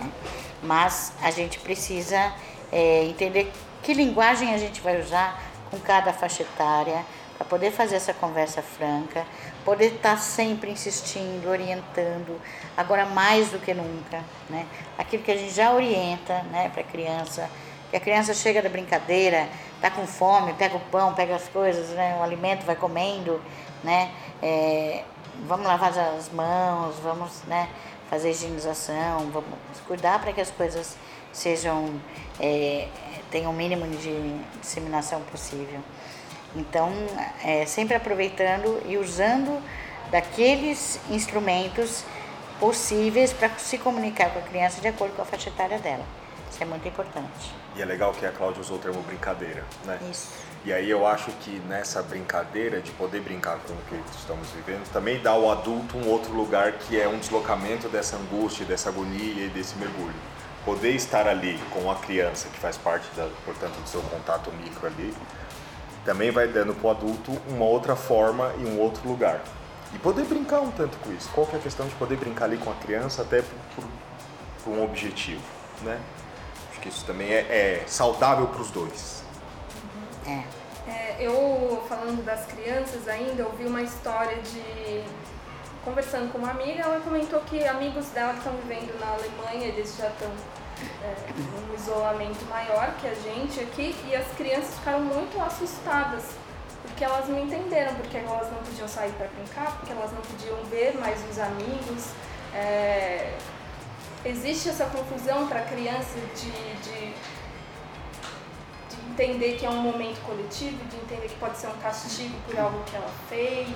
Speaker 5: né? Mas a gente precisa é, entender que linguagem a gente vai usar com cada faixa etária para poder fazer essa conversa franca, poder estar sempre insistindo, orientando, agora mais do que nunca, né? Aquilo que a gente já orienta, né, para a criança, que a criança chega da brincadeira, tá com fome, pega o pão, pega as coisas, né? O alimento vai comendo, né? É, vamos lavar as mãos, vamos, né? Fazer higienização, vamos cuidar para que as coisas sejam é, tenham o mínimo de disseminação possível. Então, é, sempre aproveitando e usando daqueles instrumentos possíveis para se comunicar com a criança de acordo com a faixa etária dela. Isso é muito importante.
Speaker 1: E é legal que a Cláudia usou o termo brincadeira, né?
Speaker 5: Isso.
Speaker 1: E aí eu acho que nessa brincadeira de poder brincar com o que estamos vivendo, também dá ao adulto um outro lugar que é um deslocamento dessa angústia, dessa agonia e desse mergulho. Poder estar ali com a criança, que faz parte, da, portanto, do seu contato micro ali, também vai dando para o adulto uma outra forma e um outro lugar. E poder brincar um tanto com isso. Qual que é a questão de poder brincar ali com a criança até por, por um objetivo, né? Acho que isso também é, é saudável para os dois.
Speaker 5: É.
Speaker 4: É, eu, falando das crianças ainda, ouvi uma história de. Conversando com uma amiga, ela comentou que amigos dela que estão vivendo na Alemanha, eles já estão é, num isolamento maior que a gente aqui, e as crianças ficaram muito assustadas, porque elas não entenderam porque elas não podiam sair para brincar, porque elas não podiam ver mais os amigos. É, existe essa confusão para a criança de de entender que é um momento coletivo, de entender que pode ser um castigo por algo que ela fez.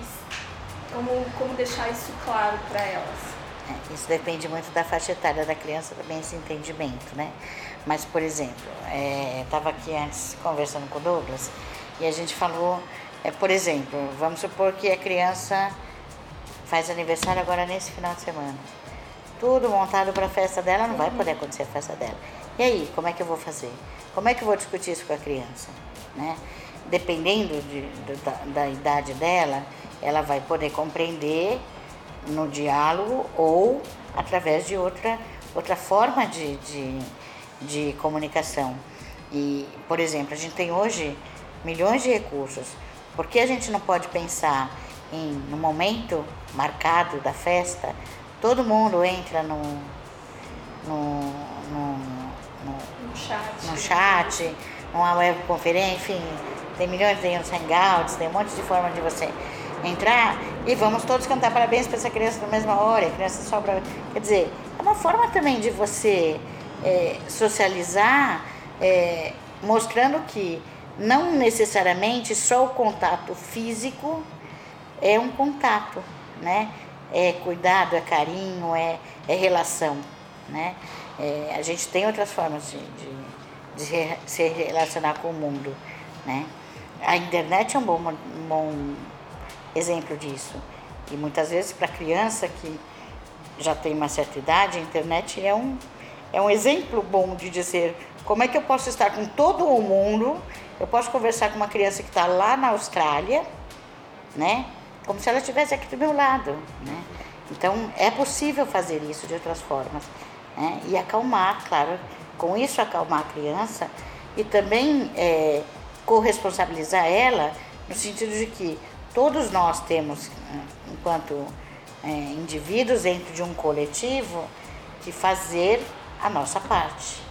Speaker 4: Como, como deixar isso claro para elas?
Speaker 5: É, Isso depende muito da faixa etária da criança, também esse entendimento, né? Mas, por exemplo, estava aqui antes conversando com o Douglas e a gente falou, é, por exemplo, vamos supor que a criança faz aniversário agora nesse final de semana. Tudo montado para a festa dela, não vai poder acontecer a festa dela. E aí, como é que eu vou fazer? Como é que eu vou discutir isso com a criança? Né? Dependendo de, do- da, da idade dela, ela vai poder compreender no diálogo ou através de outra, outra forma de, de, de comunicação. E, por exemplo, a gente tem hoje milhões de recursos. Por que a gente não pode pensar em, no momento marcado da festa, todo mundo entra no, no No
Speaker 4: chat.
Speaker 5: no chat, numa webconferência, enfim, tem milhões, tem os hangouts, tem um monte de forma de você entrar e vamos todos cantar parabéns para essa criança na mesma hora, a criança sobra. Quer dizer, é uma forma também de você é, socializar, é, mostrando que não necessariamente só o contato físico é um contato, né? É cuidado, é carinho, é, é relação, né? É, a gente tem outras formas de, de, de se- relacionar com o mundo, né? A internet é um bom, um bom exemplo disso. E muitas vezes para criança que já tem uma certa idade, a internet é um, é um exemplo bom de dizer como é que eu posso estar com todo o mundo, eu posso conversar com uma criança que está lá na Austrália, né? Como se ela estivesse aqui do meu lado, né? Então é possível fazer isso de outras formas, né? E acalmar, claro, com isso acalmar a criança e também é, corresponsabilizar ela no sentido de que todos nós temos, eh, enquanto é, indivíduos dentro de um coletivo, que fazer a nossa parte.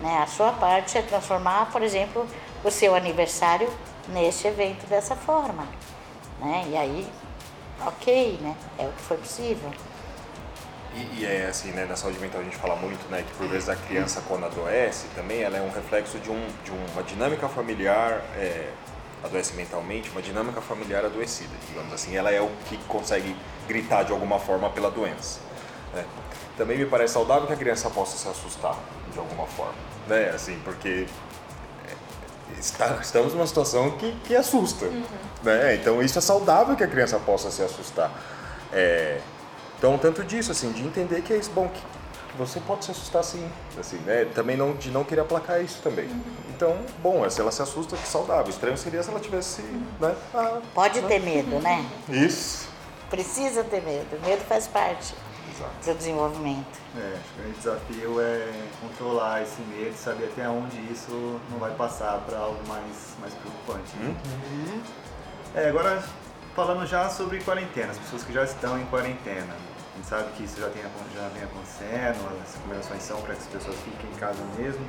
Speaker 5: Né? A sua parte é transformar, por exemplo, o seu aniversário neste evento dessa forma. Né? E aí, ok, né? é o que foi possível.
Speaker 1: E, e é assim, né, na saúde mental a gente fala muito, né, que por vezes a criança quando adoece também ela é um reflexo de, um, de uma dinâmica familiar, é, adoece mentalmente, uma dinâmica familiar adoecida, digamos assim. Ela é o que consegue gritar de alguma forma pela doença. né. Também me parece saudável que a criança possa se assustar de alguma forma, né, assim, porque é, está- estamos numa situação que, que assusta, né? Então isso é saudável que a criança possa se assustar. É, então tanto disso assim, de entender que é isso bom que você pode se assustar sim, assim, né? Também não de não querer aplacar isso também. Então, bom, se ela se assusta, que saudável. Estranho seria se ela tivesse, né? Ah,
Speaker 5: Pode ter medo, né?
Speaker 1: isso.
Speaker 5: Precisa ter medo. Medo faz parte
Speaker 1: Exato.
Speaker 5: do desenvolvimento.
Speaker 3: É, acho que o grande desafio é controlar esse medo, saber até onde isso não vai passar para algo mais, mais preocupante. né? É, agora falando já sobre quarentena, as pessoas que já estão em quarentena. A gente sabe que isso já, tem, já vem acontecendo, as recomendações são para que as pessoas fiquem em casa mesmo.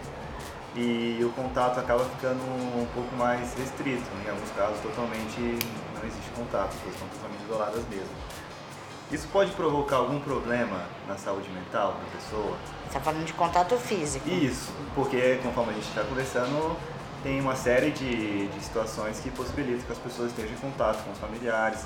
Speaker 3: e o contato acaba ficando um pouco mais restrito. Em alguns casos, totalmente não existe contato, as pessoas estão totalmente isoladas mesmo. Isso pode provocar algum problema na saúde mental da pessoa?
Speaker 5: Você está falando de contato físico.
Speaker 3: Isso, porque conforme a gente está conversando, tem uma série de, de situações que possibilitam que as pessoas estejam em contato com os familiares,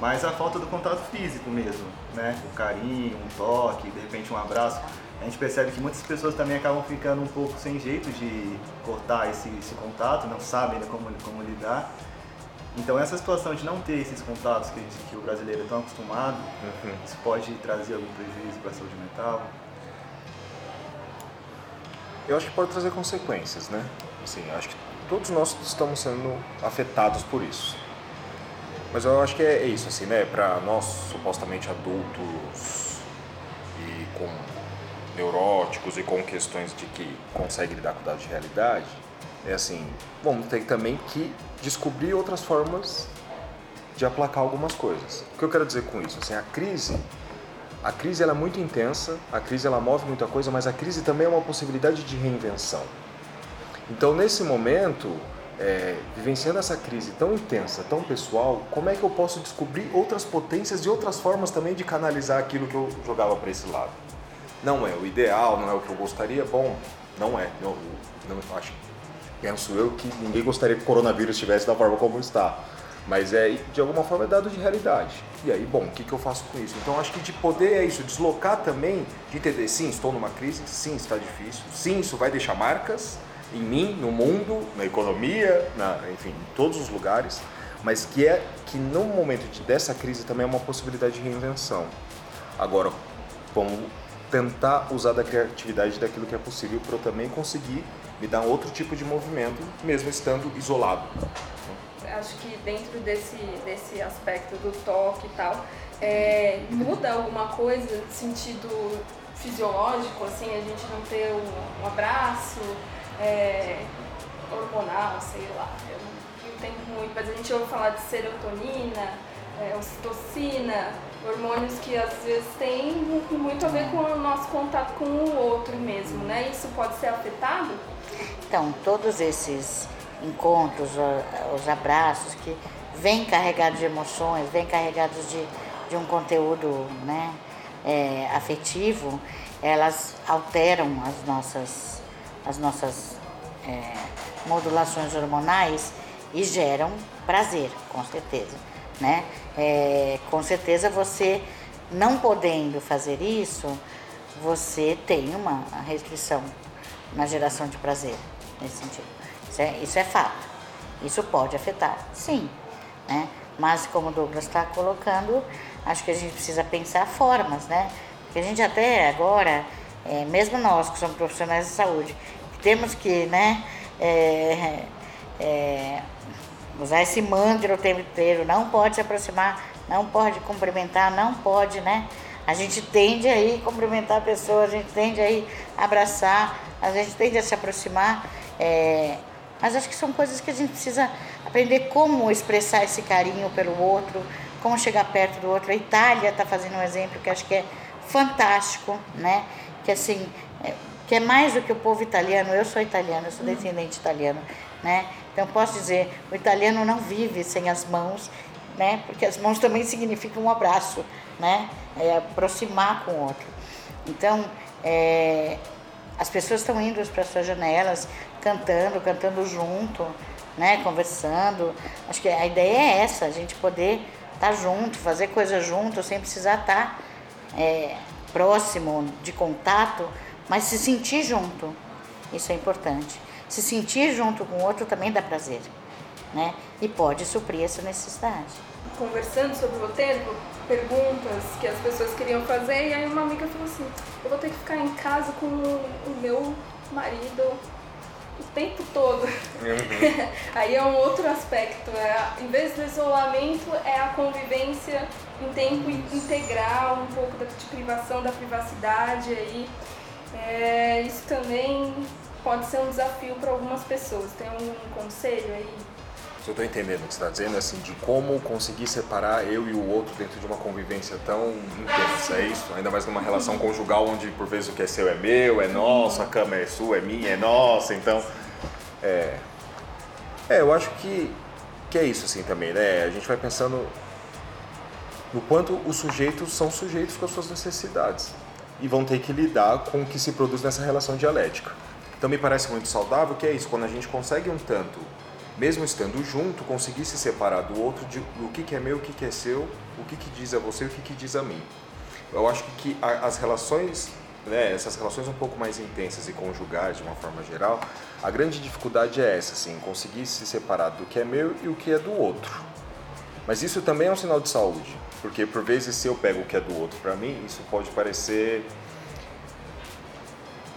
Speaker 3: mas a falta do contato físico mesmo, né? O carinho, um toque, de repente um abraço a gente percebe que muitas pessoas também acabam ficando um pouco sem jeito de cortar esse, esse contato, não sabem né, como, como lidar. Então essa situação de não ter esses contatos que, que o brasileiro é tão acostumado, uhum. isso pode trazer algum prejuízo para a saúde mental?
Speaker 1: Eu acho que pode trazer consequências, né? Assim, acho que todos nós estamos sendo afetados por isso. Mas eu acho que é, é isso, assim, né? Para nós supostamente adultos e com neuróticos e com questões de que conseguem lidar com dados de realidade, é assim, vamos ter também que descobrir outras formas de aplacar algumas coisas. O que eu quero dizer com isso? Assim, a crise, a crise ela é muito intensa, a crise ela move muita coisa, mas a crise também é uma possibilidade de reinvenção. Então, nesse momento, é, vivenciando essa crise tão intensa, tão pessoal, como é que eu posso descobrir outras potências e outras formas também de canalizar aquilo que eu jogava para esse lado? não é o ideal, não é o que eu gostaria, bom, não é. Eu, não, acho, penso eu que ninguém gostaria que o coronavírus estivesse da forma como está. Mas é, de alguma forma, é dado de realidade. E aí, bom, o que, que eu faço com isso? Então, acho que de poder é isso, deslocar também, de entender, sim, estou numa crise, sim, está difícil, sim, isso vai deixar marcas em mim, no mundo, na economia, na, enfim, em todos os lugares, mas que é que no momento de, dessa crise também é uma possibilidade de reinvenção. Agora, como tentar usar da criatividade daquilo que é possível para eu também conseguir me dar outro tipo de movimento, mesmo estando isolado.
Speaker 4: Acho que dentro desse, desse aspecto do toque e tal, é, muda alguma coisa no sentido fisiológico, assim, a gente não ter um, um abraço é, hormonal, sei lá, eu não entendo muito, mas a gente ouve falar de serotonina, é, ocitocina, hormônios que às vezes têm muito a ver com o nosso contato com o outro mesmo, né? Isso pode ser afetado?
Speaker 5: Então, todos esses encontros, os abraços que vêm carregados de emoções, vêm carregados de, de um conteúdo né, é, afetivo, elas alteram as nossas, as nossas é, modulações hormonais e geram prazer, com certeza. Né? É, com certeza você não podendo fazer isso, você tem uma restrição na geração de prazer nesse sentido. Isso é, isso é fato. Isso pode afetar, sim. Né? Mas como o Douglas está colocando, acho que a gente precisa pensar formas, né? Porque a gente até agora, é, mesmo nós que somos profissionais de saúde, temos que né, é, é, usar esse mantra o tempo inteiro, não pode se aproximar, não pode cumprimentar, não pode, né? A gente tende aí cumprimentar a pessoa, a gente tende aí abraçar, a gente tende a se aproximar, é, mas acho que são coisas que a gente precisa aprender como expressar esse carinho pelo outro, como chegar perto do outro. A Itália está fazendo um exemplo que acho que é fantástico, né? Que assim, é, que é mais do que o povo italiano. Eu sou italiana, eu sou descendente italiano, né? Então posso dizer, o italiano não vive sem as mãos, né? Porque as mãos também significam um abraço, né? É aproximar com o outro. Então, é, as pessoas estão indo para suas janelas, cantando, cantando junto, né? Conversando. Acho que a ideia é essa, a gente poder estar tá junto, fazer coisas junto, sem precisar estar tá, é, próximo, de contato, mas se sentir junto. Isso é importante se sentir junto com o outro também dá prazer, né? E pode suprir essa necessidade.
Speaker 4: Conversando sobre o roteiro, perguntas que as pessoas queriam fazer, e aí uma amiga falou assim: eu vou ter que ficar em casa com o meu marido o tempo todo. Uhum. aí é um outro aspecto. É, em vez do isolamento, é a convivência em tempo integral, um pouco de privação da privacidade aí. É, isso também pode ser um desafio para algumas pessoas. Tem um conselho aí?
Speaker 1: Se eu estou entendendo o que você está dizendo, assim, de como conseguir separar eu e o outro dentro de uma convivência tão intensa, é isso? Ainda mais numa relação conjugal onde por vezes o que é seu é meu, é nosso, a cama é sua, é minha, é nossa, então... É, é eu acho que, que é isso assim também, né? A gente vai pensando no quanto os sujeitos são sujeitos com as suas necessidades e vão ter que lidar com o que se produz nessa relação dialética. Então me parece muito saudável que é isso, quando a gente consegue um tanto mesmo estando junto, conseguir se separar do outro, de, do que, que é meu, o que, que é seu, o que, que diz a você e o que, que diz a mim. Eu acho que as relações, né, essas relações um pouco mais intensas e conjugais, de uma forma geral, a grande dificuldade é essa, assim, conseguir se separar do que é meu e o que é do outro. Mas isso também é um sinal de saúde, porque por vezes se eu pego o que é do outro para mim, isso pode parecer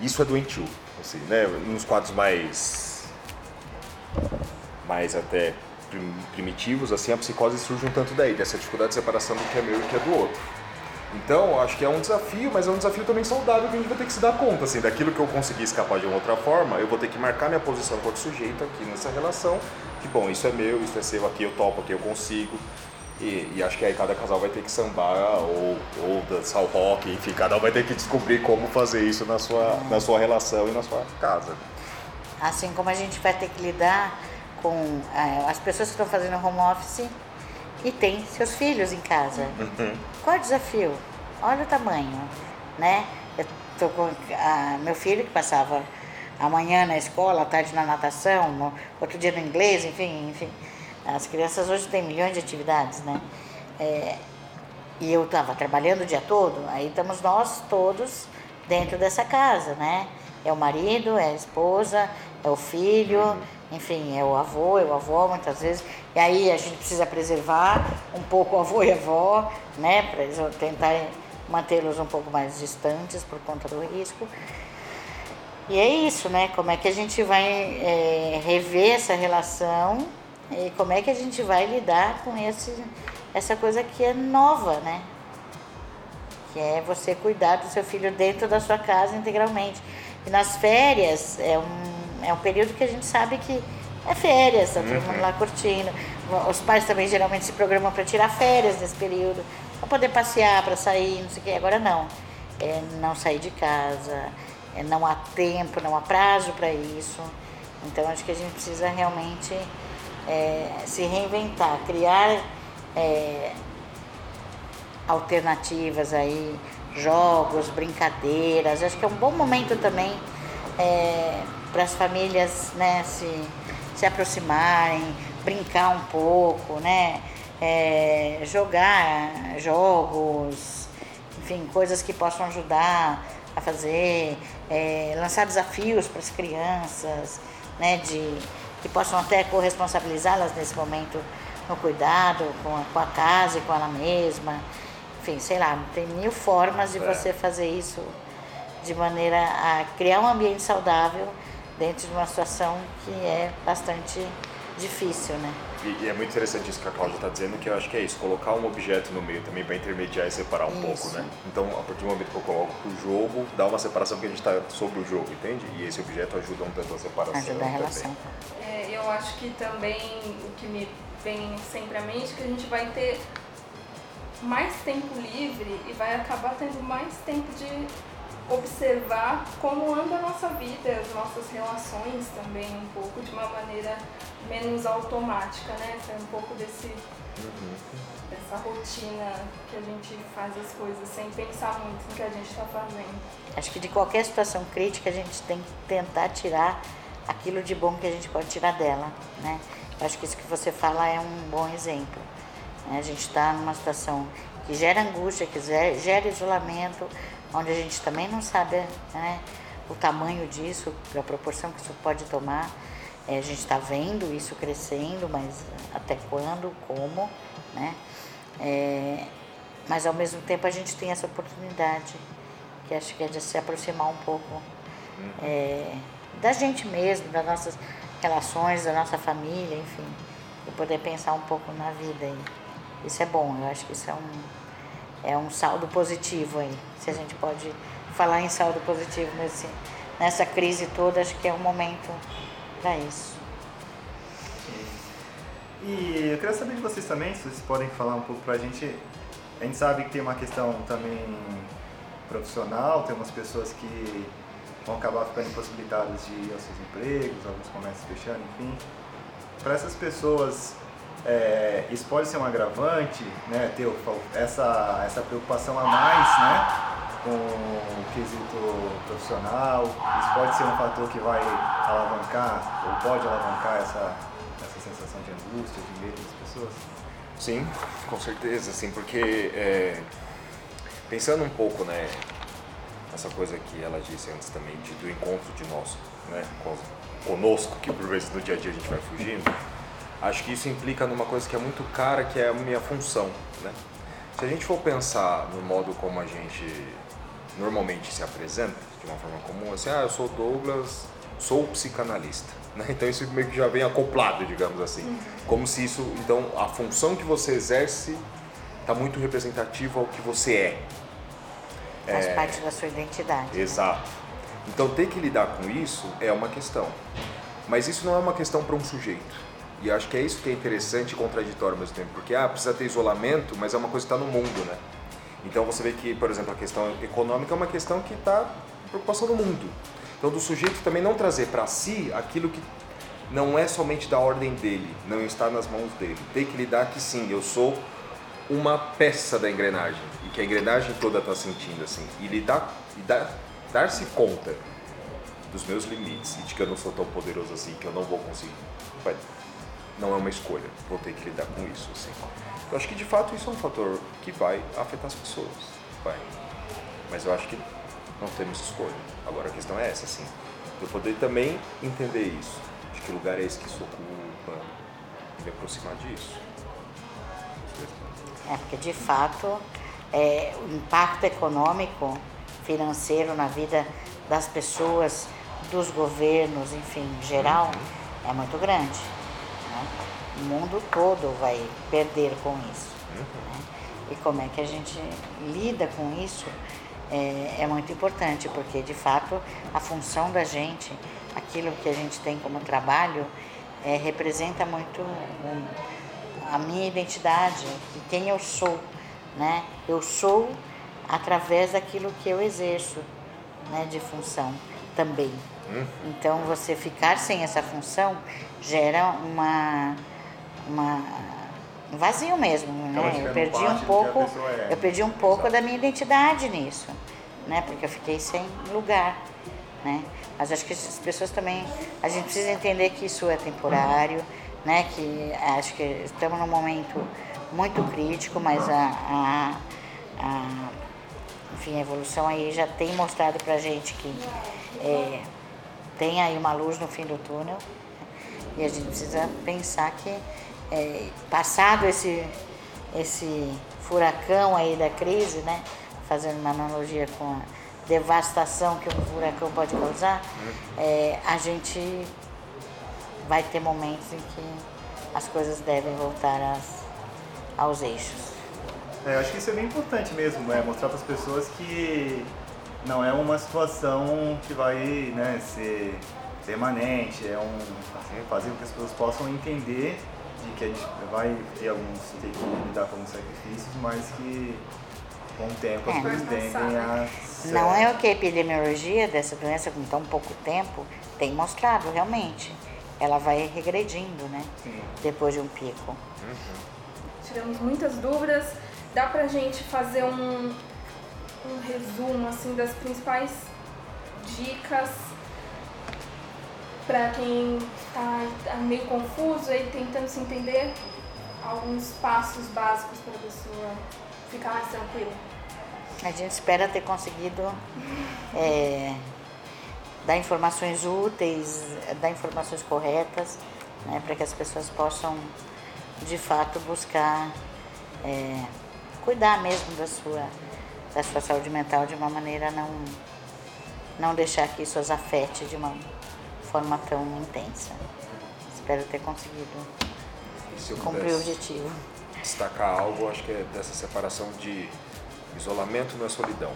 Speaker 1: isso é doentio, assim, né? Nos quadros mais mais até primitivos, assim, a psicose surge um tanto daí, dessa dificuldade de separação do que é meu e do que é do outro. Então, acho que é um desafio, mas é um desafio também saudável que a gente vai ter que se dar conta, assim, daquilo que eu consegui escapar de uma outra forma, eu vou ter que marcar minha posição enquanto sujeito aqui nessa relação, que bom, isso é meu, isso é seu, aqui eu topo, aqui eu consigo, e, e, acho que aí cada casal vai ter que sambar ou, ou dançar o rock, enfim, cada um vai ter que descobrir como fazer isso na sua, na sua relação e na sua casa.
Speaker 5: Assim como a gente vai ter que lidar com é, as pessoas que estão fazendo home office e tem seus filhos em casa. Uhum. Qual é o desafio? Olha o tamanho, né? Eu tô com a, meu filho que passava amanhã na escola, à tarde na natação, outro dia no inglês, enfim, enfim. As crianças hoje têm milhões de atividades, né? É, e eu estava trabalhando o dia todo, aí estamos nós todos dentro dessa casa, né? É o marido, é a esposa, é o filho, enfim, é o avô, é o avó muitas vezes. E aí a gente precisa preservar um pouco o avô e a avó, né, para tentar mantê-los um pouco mais distantes por conta do risco. E é isso, né? Como é que a gente vai é, rever essa relação e como é que a gente vai lidar com esse, essa coisa que é nova, né? Que é você cuidar do seu filho dentro da sua casa integralmente. E nas férias é um é um período que a gente sabe que é férias, está todo mundo uhum. lá curtindo. Os pais também geralmente se programam para tirar férias nesse período, para poder passear, para sair, não sei o quê. Agora não. É não sair de casa, é não há tempo, não há prazo para isso. Então acho que a gente precisa realmente é, se reinventar, criar é, alternativas aí, jogos, brincadeiras. Acho que é um bom momento também. É, para as famílias né, se, se aproximarem, brincar um pouco, né? É, jogar jogos, enfim, coisas que possam ajudar a fazer, é, lançar desafios para as crianças, né, de, que possam até corresponsabilizá-las nesse momento no cuidado com a, com a casa e com ela mesma. Enfim, sei lá, tem mil formas de é. você fazer isso de maneira a criar um ambiente saudável dentro de uma situação que é bastante difícil, né?
Speaker 1: E, e é muito interessante isso que a Cláudia está dizendo, que eu acho que é isso, colocar um objeto no meio também para intermediar e separar um isso. pouco, né? Então, a partir do momento que eu coloco o jogo, dá uma separação porque a gente está sobre o jogo, entende? E esse objeto ajuda um tanto a separação.
Speaker 5: Ajuda a relação.
Speaker 4: É, eu acho que também o que me vem sempre à mente é que a gente vai ter mais tempo livre e vai acabar tendo mais tempo de observar como anda a nossa vida, as nossas relações também, um pouco de uma maneira menos automática, né? Ser um pouco desse, uhum. dessa rotina que a gente faz as coisas sem pensar muito no que a gente está fazendo.
Speaker 5: Acho que de qualquer situação crítica a gente tem que tentar tirar aquilo de bom que a gente pode tirar dela, né? Acho que isso que você fala é um bom exemplo. Né? A gente está numa situação que gera angústia, que gera isolamento, onde a gente também não sabe né, o tamanho disso, a proporção que isso pode tomar. É, a gente está vendo isso crescendo, mas até quando, como, né? É, mas ao mesmo tempo a gente tem essa oportunidade, que acho que é de se aproximar um pouco é, da gente mesmo, das nossas relações, da nossa família, enfim, e poder pensar um pouco na vida. E isso é bom, eu acho que isso é um, é um saldo positivo aí. Se a gente pode falar em saldo positivo nesse, nessa crise toda, acho que é o momento para isso.
Speaker 3: E eu queria saber de vocês também, se vocês podem falar um pouco pra gente. A gente sabe que tem uma questão também profissional, tem umas pessoas que vão acabar ficando impossibilitadas de ir aos seus empregos, alguns comércios fechando, enfim. Para essas pessoas, é, isso pode ser um agravante, né, ter essa, essa preocupação a mais, né, com o quesito profissional, isso pode ser um fator que vai alavancar, ou pode alavancar essa, essa sensação de angústia, de medo das pessoas?
Speaker 1: Sim, com certeza, sim, porque é, pensando um pouco, né, essa coisa que ela disse antes também, de, do encontro de nós, né, conosco, que por vezes no dia a dia a gente vai fugindo, acho que isso implica numa coisa que é muito cara, que é a minha função, né? Se a gente for pensar no modo como a gente normalmente se apresenta, de uma forma comum, assim, ah, eu sou Douglas, sou psicanalista, né? Então isso meio que já vem acoplado, digamos assim, uhum. como se isso, então a função que você exerce está muito representativa ao que você é,
Speaker 5: Faz é... parte da sua identidade.
Speaker 1: Né? Exato. Né? Então ter que lidar com isso é uma questão. Mas isso não é uma questão para um sujeito. E acho que é isso que é interessante e contraditório ao mesmo tempo. Porque ah, precisa ter isolamento, mas é uma coisa que está no mundo, né? Então você vê que, por exemplo, a questão econômica é uma questão que está preocupação do mundo. Então do sujeito também não trazer para si aquilo que não é somente da ordem dele, não está nas mãos dele. Tem que lidar que sim, eu sou uma peça da engrenagem e que a engrenagem toda está sentindo assim e lidar e dar dar-se conta dos meus limites e de que eu não sou tão poderoso assim que eu não vou conseguir não é uma escolha vou ter que lidar com isso assim eu acho que de fato isso é um fator que vai afetar as pessoas. Vai. Mas eu acho que não temos escolha. Agora a questão é essa assim. Eu poder também entender isso. De que lugar é esse que isso ocupa e me aproximar disso.
Speaker 5: É, porque de fato é, o impacto econômico, financeiro na vida das pessoas, dos governos, enfim, em geral, uhum. é muito grande. O mundo todo vai perder com isso. Uhum. Né? E como é que a gente lida com isso é, é, muito importante, porque de fato a função da gente, aquilo que a gente tem como trabalho, é, representa muito um, a minha identidade e quem eu sou, né? Eu sou através daquilo que eu exerço, né, de função também. Uhum. Então você ficar sem essa função gera uma uma um vazio mesmo, né?
Speaker 3: Então,
Speaker 5: eu perdi um pouco, é. eu perdi um pouco da minha identidade nisso, né? Porque eu fiquei sem lugar, né? Mas acho que as pessoas também, a gente precisa entender que isso é temporário. Uhum né? Que acho que estamos num momento muito crítico, mas a, a, a enfim, a evolução aí já tem mostrado para gente que é, tem aí uma luz no fim do túnel e a gente precisa pensar que é, passado esse esse furacão aí da crise, né? Fazendo uma analogia com a devastação que um furacão pode causar, é, a gente vai ter momentos em que as coisas devem voltar aos eixos.
Speaker 3: É, eu acho que isso é bem importante mesmo, é mostrar para as pessoas que não é uma situação que vai né, ser permanente, é um assim, fazer com que as pessoas possam entender de que a gente vai ter alguns ter que lidar com alguns sacrifícios, mas que com o tempo é. as coisas tendem a ser...
Speaker 5: Não é o que a epidemiologia dessa doença com tão pouco tempo tem mostrado realmente ela vai regredindo, né? Sim. Depois de um pico. Uhum.
Speaker 4: Tivemos muitas dúvidas. Dá pra gente fazer um, um resumo assim das principais dicas para quem está meio confuso e tentando se entender? Alguns passos básicos para a pessoa ficar mais tranquila.
Speaker 5: A gente espera ter conseguido é, dar informações úteis, dar informações corretas, né, para que as pessoas possam, de fato, buscar é, cuidar mesmo da sua, da sua saúde mental de uma maneira não, não deixar que isso as afete de uma forma tão intensa. Espero ter conseguido cumprir o objetivo.
Speaker 1: Destacar algo, acho que é dessa separação de isolamento não é solidão.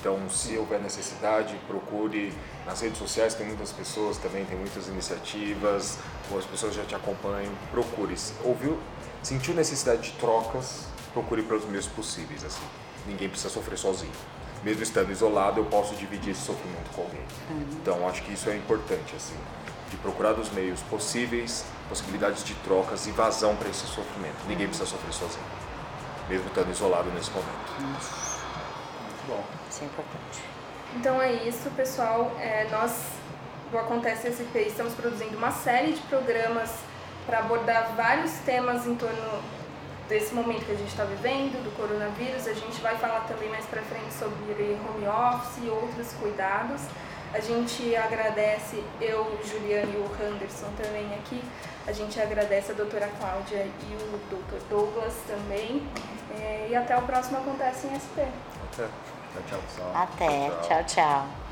Speaker 1: Então, se houver necessidade, procure nas redes sociais, tem muitas pessoas também, tem muitas iniciativas, ou as pessoas já te acompanham. Procure. Ouviu, sentiu necessidade de trocas, procure para os meios possíveis. Assim. Ninguém precisa sofrer sozinho. Mesmo estando isolado, eu posso dividir esse sofrimento com alguém. Então, acho que isso é importante, assim, de procurar dos meios possíveis possibilidades de trocas e vazão para esse sofrimento. Ninguém precisa sofrer sozinho, mesmo estando isolado nesse momento.
Speaker 3: Muito bom.
Speaker 5: Isso é importante.
Speaker 4: Então é isso, pessoal. É, nós, do Acontece SP, estamos produzindo uma série de programas para abordar vários temas em torno desse momento que a gente está vivendo, do coronavírus. A gente vai falar também mais para frente sobre home office e outros cuidados. A gente agradece, eu, Juliane e o Henderson também aqui, a gente agradece a doutora Cláudia e o doutor Douglas também. É, e até o próximo Acontece em SP.
Speaker 3: Até. Tchau, tchau, pessoal.
Speaker 5: Até. tchau. tchau.